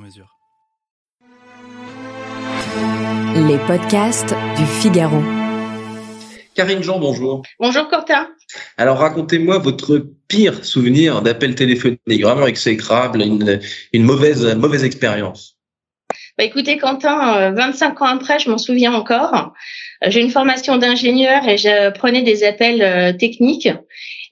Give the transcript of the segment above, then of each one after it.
mesure. Les podcasts du Figaro. Karine Jean, bonjour. Bonjour Quentin. Alors racontez-moi votre pire souvenir d'appel téléphonique, vraiment exécrable, une, une mauvaise, mauvaise expérience. Bah écoutez Quentin, 25 ans après, je m'en souviens encore. J'ai une formation d'ingénieur et je prenais des appels euh, techniques.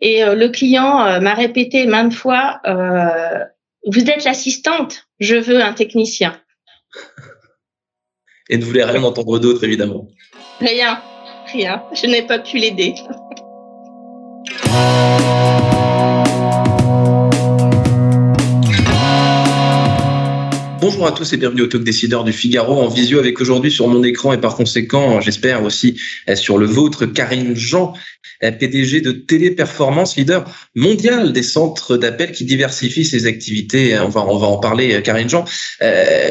Et euh, le client euh, m'a répété maintes fois, euh, vous êtes l'assistante, je veux un technicien. Et ne voulez rien entendre d'autre, évidemment. Rien, rien. Je n'ai pas pu l'aider. Bonjour à tous et bienvenue au Talk Décideur du Figaro en visio avec aujourd'hui sur mon écran et par conséquent, j'espère aussi euh, sur le vôtre, Karine Jean, euh, PDG de Téléperformance, leader mondial des centres d'appel qui diversifient ses activités. Euh, on va, on va en parler, Karine Jean.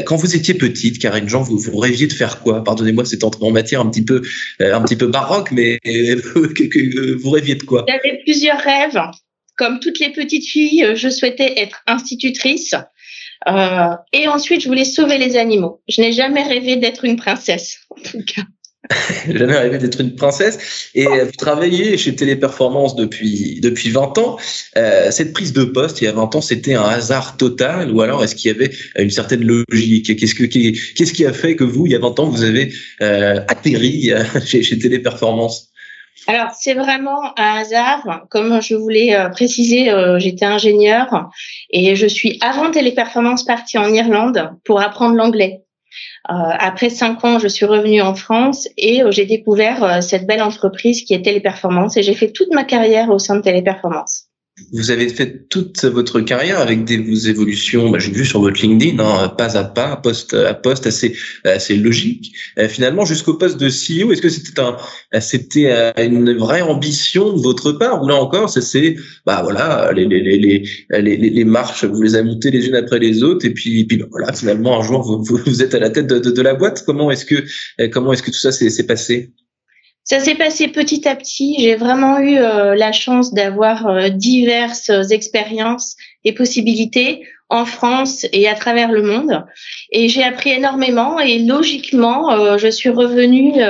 Quand vous étiez petite, Karine Jean, vous, rêviez de faire quoi? Pardonnez-moi cette entrée en matière un petit peu, un petit peu baroque, mais vous rêviez de quoi? J'avais plusieurs rêves. Comme toutes les petites filles, je souhaitais être institutrice. Euh, et ensuite, je voulais sauver les animaux. Je n'ai jamais rêvé d'être une princesse, en tout cas. jamais rêvé d'être une princesse. Et vous travaillez chez Téléperformance depuis depuis 20 ans. Euh, cette prise de poste il y a 20 ans, c'était un hasard total ou alors est-ce qu'il y avait une certaine logique? Qu'est-ce que qu'est-ce qui a fait que vous, il y a 20 ans, vous avez euh, atterri chez, chez Téléperformance? Alors, c'est vraiment un hasard. Comme je voulais euh, préciser, euh, j'étais ingénieur et je suis avant Téléperformance partie en Irlande pour apprendre l'anglais. Euh, après cinq ans, je suis revenue en France et j'ai découvert cette belle entreprise qui est Téléperformance et j'ai fait toute ma carrière au sein de Téléperformance. Vous avez fait toute votre carrière avec des vos évolutions, bah, j'ai vu sur votre LinkedIn, hein, pas à pas, poste à poste, assez assez logique. Euh, finalement, jusqu'au poste de CEO, est-ce que c'était un c'était euh, une vraie ambition de votre part ou là encore, c'est bah voilà les les, les les les marches, vous les avez montées les unes après les autres et puis puis bah, voilà finalement un jour vous, vous êtes à la tête de, de, de la boîte. Comment est-ce que euh, comment est-ce que tout ça s'est passé? Ça s'est passé petit à petit. J'ai vraiment eu euh, la chance d'avoir euh, diverses expériences et possibilités en France et à travers le monde. Et j'ai appris énormément et logiquement, euh, je suis revenue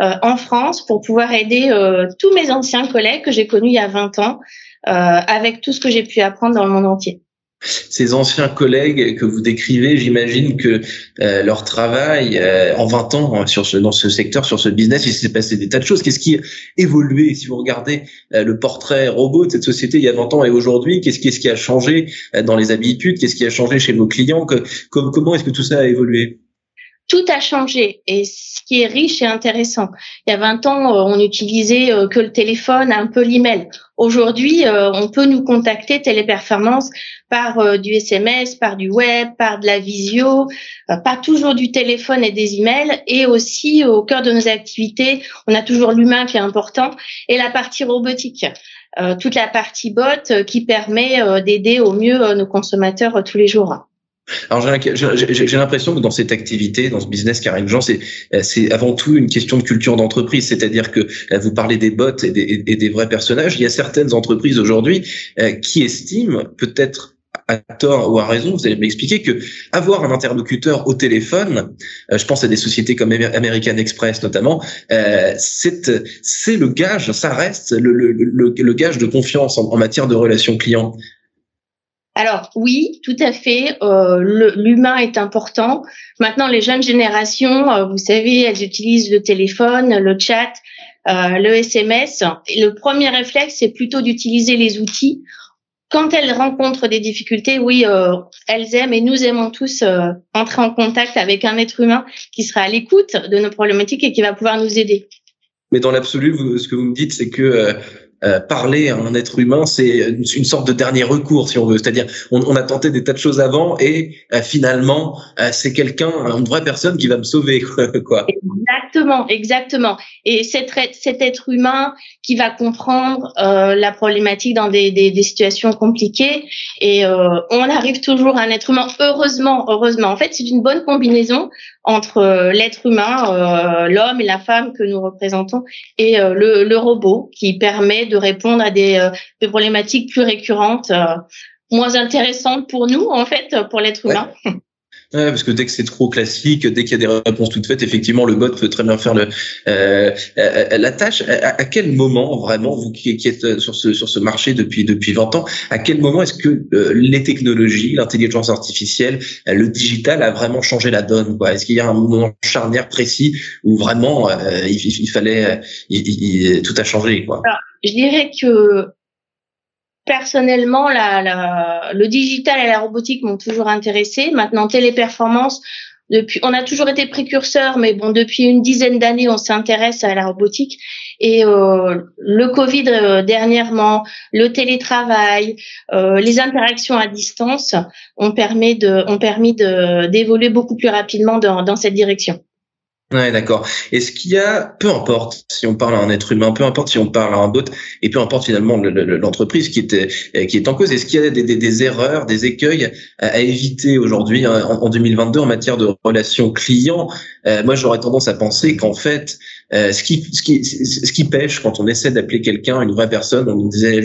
en France pour pouvoir aider tous mes anciens collègues que j'ai connus il y a 20 ans avec tout ce que j'ai pu apprendre dans le monde entier ces anciens collègues que vous décrivez, j'imagine que euh, leur travail euh, en 20 ans hein, sur ce, dans ce secteur, sur ce business, il s'est passé des tas de choses. Qu'est-ce qui a évolué? Si vous regardez euh, le portrait robot de cette société il y a 20 ans et aujourd'hui, qu'est-ce qui, qui a changé dans les habitudes? Qu'est-ce qui a changé chez vos clients? Que, Comment est-ce que tout ça a évolué? Tout a changé et ce qui est riche et intéressant. Il y a 20 ans, euh, on utilisait euh, que le téléphone, un peu l'email. Aujourd'hui, euh, on peut nous contacter Téléperformance par du SMS, par du web, par de la visio, pas toujours du téléphone et des emails. Et aussi, au cœur de nos activités, on a toujours l'humain qui est important et la partie robotique. toute la partie bot qui permet d'aider au mieux nos consommateurs tous les jours. Alors j'ai l'impression que dans cette activité, dans ce business Karine Jean, c'est c'est avant tout une question de culture d'entreprise, c'est-à-dire que euh, vous parlez des bots et des, vrais personnages. Il y a certaines entreprises aujourd'hui euh, qui estiment peut-être à tort ou à raison, vous allez m'expliquer que avoir un interlocuteur au téléphone, euh, je pense à des sociétés comme American Express notamment, euh, c'est le gage, ça reste le, le, le, gage de confiance en, en matière de relations clients. Alors oui, tout à fait. Euh, L'humain est important. Maintenant, les jeunes générations, euh, vous savez, elles utilisent le téléphone, le chat, euh, le SMS. Le premier réflexe, c'est plutôt d'utiliser les outils. Quand elles rencontrent des difficultés, oui, euh, elles aiment et nous aimons tous euh, entrer en contact avec un être humain qui sera à l'écoute de nos problématiques et qui va pouvoir nous aider. Mais dans l'absolu, ce que vous me dites, c'est que euh, parler à un être humain, c'est une, sorte de dernier recours, si on veut. C'est-à-dire, on, a tenté des tas de choses avant et euh, finalement, euh, c'est quelqu'un, une vraie personne qui va me sauver, quoi. Exactement, exactement. Et cet, cet être humain qui va comprendre la problématique dans des, situations compliquées et on arrive toujours à un être humain. Heureusement, heureusement. En fait, c'est une bonne combinaison entre l'être humain, l'homme et la femme que nous représentons, et le, le robot qui permet de répondre à des, euh, des problématiques plus récurrentes, euh, moins intéressantes pour nous, en fait, pour l'être humain. Ouais, parce que dès que c'est trop classique, dès qu'il y a des réponses toutes faites, effectivement, le bot peut très bien faire le, euh, la tâche. À, quel moment, vraiment, vous qui, êtes sur ce, sur ce marché depuis, depuis 20 ans, à quel moment est-ce que les technologies, l'intelligence artificielle, le digital a vraiment changé la donne Est-ce qu'il y a un moment charnière précis où vraiment il, fallait, tout a changé quoi? Je dirais que personnellement, le digital et la robotique m'ont toujours intéressé. Maintenant, téléperformance, depuis, on a toujours été précurseur, mais bon, depuis une dizaine d'années, on s'intéresse à la robotique. Et euh, le Covid euh, dernièrement, le télétravail, euh, les interactions à distance ont permis d'évoluer beaucoup plus rapidement dans, dans cette direction. Ouais, d'accord. Est-ce qu'il y a, peu importe si on parle à un être humain, peu importe si on parle à un bot, et peu importe finalement l'entreprise qui est qui est en cause, est-ce qu'il y a des, des, erreurs, des écueils à, éviter aujourd'hui hein, en, 2022 en matière de relations clients? Euh, Moi, j'aurais tendance à penser qu'en fait, euh, ce qui ce qui ce qui pêche quand on essaie d'appeler quelqu'un, une vraie personne, on disait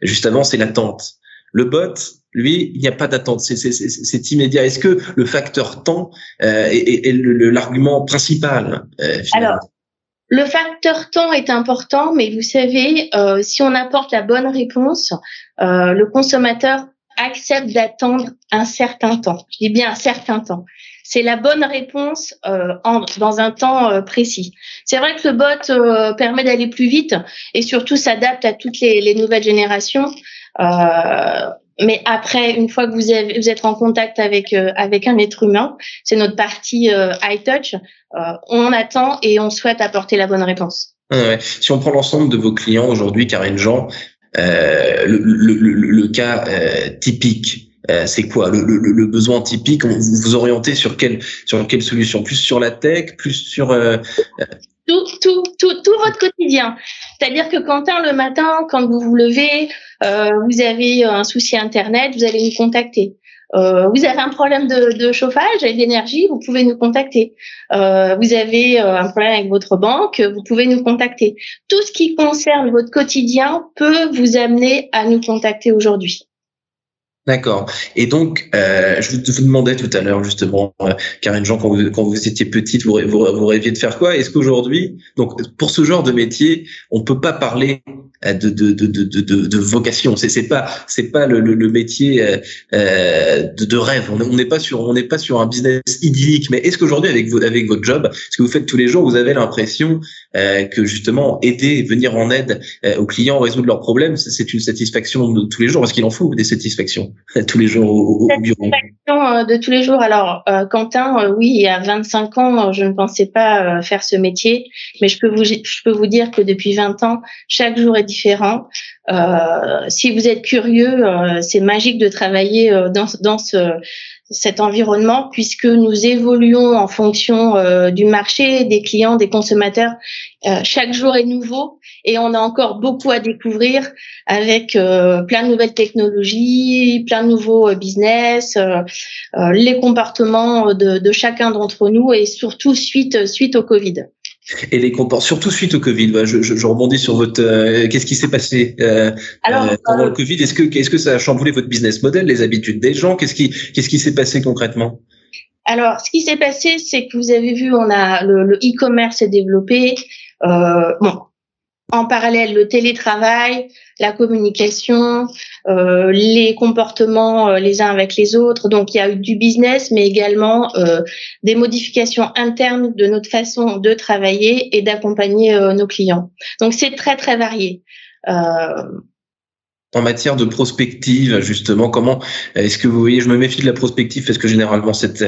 juste avant, c'est l'attente. Le bot, lui, il n'y a pas d'attente, c'est immédiat. Est-ce que le facteur temps euh, est, est, l'argument principal euh, Alors, le facteur temps est important, mais vous savez, euh, si on apporte la bonne réponse, euh, le consommateur accepte d'attendre un certain temps. Je dis bien un certain temps. C'est la bonne réponse euh, en, dans un temps euh, précis. C'est vrai que le bot permet d'aller plus vite et surtout s'adapte à toutes les, les nouvelles générations. Euh, mais après, une fois que vous, avez, vous êtes en contact avec euh, avec un être humain, c'est notre partie euh, high touch. Euh, on attend et on souhaite apporter la bonne réponse. Si on prend l'ensemble de vos clients aujourd'hui, Karine Jean, euh, le, le, le, le, cas typique. c'est quoi? Le, le, besoin typique Vous vous orientez sur quelle sur quelle solution? Plus sur la tech, plus sur tout, tout, tout, tout votre quotidien. C'est-à-dire que Quentin, le matin, quand vous vous levez, euh, vous avez un souci Internet, vous allez nous contacter. Euh, vous avez un problème de, chauffage et d'énergie, vous pouvez nous contacter. Euh, vous avez un problème avec votre banque, vous pouvez nous contacter. Tout ce qui concerne votre quotidien peut vous amener à nous contacter aujourd'hui. D'accord. Et donc, euh, je vous, demandais tout à l'heure justement, euh, Karine Jean, quand vous, quand vous étiez petite, vous, vous, vous rêviez de faire quoi? Est-ce qu'aujourd'hui, donc pour ce genre de métier, on peut pas parler euh, de, de, de, de, de, de vocation? C'est, c'est pas, c'est pas le, le, le métier euh, euh de, de, rêve. On n'est pas sur, on n'est pas sur un business idyllique. Mais est-ce qu'aujourd'hui, avec, votre avec votre job, ce que vous faites tous les jours, vous avez l'impression euh, que justement aider, venir en aide aux clients, résoudre leurs problèmes, c'est une satisfaction de tous les jours, parce qu'il en faut des satisfactions tous les jours au, au bureau. De tous les jours. Alors, Quentin, oui, il y a 25 ans, je ne pensais pas faire ce métier, mais je peux vous, je peux vous dire que depuis 20 ans, chaque jour est différents. Euh, si vous êtes curieux, euh, c'est magique de travailler euh, dans, dans ce, cet environnement puisque nous évoluons en fonction du marché, des clients, des consommateurs. chaque jour est nouveau et on a encore beaucoup à découvrir avec plein de nouvelles technologies, plein de nouveaux business, les comportements de, de chacun d'entre nous et surtout suite suite au Covid et les comportements, surtout suite au Covid. Je, je, je rebondis sur votre. Euh, qu'est-ce qui s'est passé euh, euh, pendant le Covid? Est-ce que est-ce que ça a chamboulé votre business model, les habitudes des gens? Qu'est-ce qui qu'est-ce qui s'est passé concrètement? Alors, ce qui s'est passé, c'est que vous avez vu, on a le e-commerce s'est développé. bon, en parallèle le télétravail, la communication, euh, les comportements euh, les uns avec les autres. Donc il y a eu du business, mais également euh, des modifications internes de notre façon de travailler et d'accompagner nos clients. Donc c'est très très varié. En matière de prospective, justement, comment est-ce que vous voyez, je me méfie de la prospective parce que généralement c'est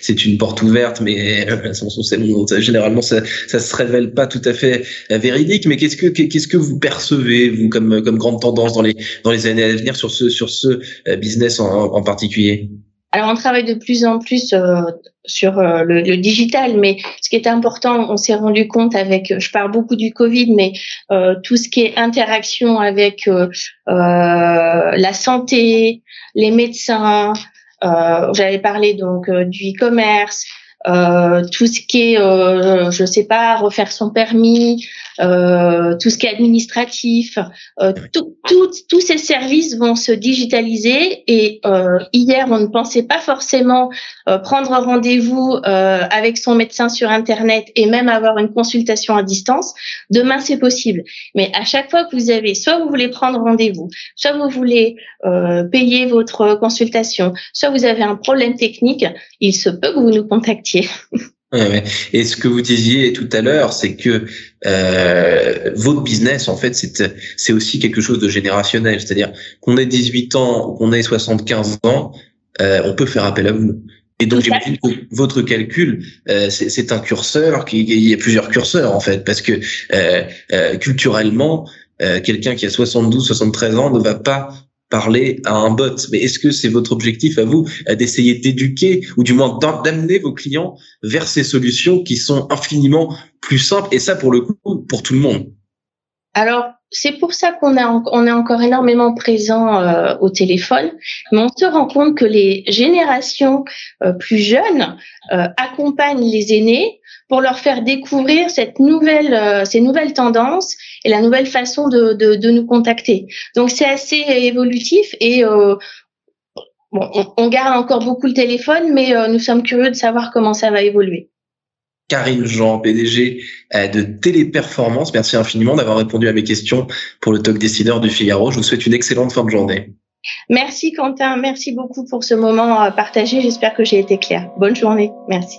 c'est une porte ouverte, mais euh, généralement ça ça se révèle pas tout à fait euh, véridique. Mais qu'est-ce que qu'est-ce que vous percevez vous comme comme grande tendance dans les dans les années à venir sur ce sur ce euh, business en, en particulier? Alors, on travaille de plus en plus euh, sur euh, le, digital, mais ce qui est important, on s'est rendu compte avec, je parle beaucoup du Covid, mais euh, tout ce qui est interaction avec euh, la santé, les médecins, j'avais parlé donc du e-commerce, euh, tout ce qui est, euh, je sais pas, refaire son permis, euh, tout ce qui est administratif, euh, tous ces services vont se digitaliser. Et euh, hier, on ne pensait pas forcément prendre rendez-vous avec son médecin sur Internet et même avoir une consultation à distance. Demain, c'est possible. Mais à chaque fois que vous avez, soit vous voulez prendre rendez-vous, soit vous voulez payer votre consultation, soit vous avez un problème technique, il se peut que vous nous contactiez et ce que vous disiez tout à l'heure, c'est que euh, votre business, en fait, c'est c'est aussi quelque chose de générationnel. C'est-à-dire qu'on ait 18 ans ou qu'on ait 75 ans, euh, on peut faire appel à vous. Et donc j'imagine que votre calcul, euh, c'est un curseur, qui, il y a plusieurs curseurs en fait, parce que culturellement, quelqu'un qui a 72, 73 ans ne va pas parler à un bot. Mais est-ce que c'est votre objectif à vous d'essayer d'éduquer ou du moins d'amener vos clients vers ces solutions qui sont infiniment plus simples et ça pour le coup pour tout le monde? Alors c'est pour ça qu'on on est encore énormément présent euh, au téléphone, mais on se rend compte que les générations euh, plus jeunes euh, accompagnent les aînés pour leur faire découvrir cette nouvelle, ces nouvelles tendances et la nouvelle façon de, de, de nous contacter. Donc c'est assez évolutif et bon, on, on, garde encore beaucoup le téléphone, mais nous sommes curieux de savoir comment ça va évoluer. Karine Jean, PDG euh, de Téléperformance. Merci infiniment d'avoir répondu à mes questions pour le Talk Décideur du Figaro. Je vous souhaite une excellente fin de journée. Merci Quentin, merci beaucoup pour ce moment euh, partagé. J'espère que j'ai été claire. Bonne journée. Merci.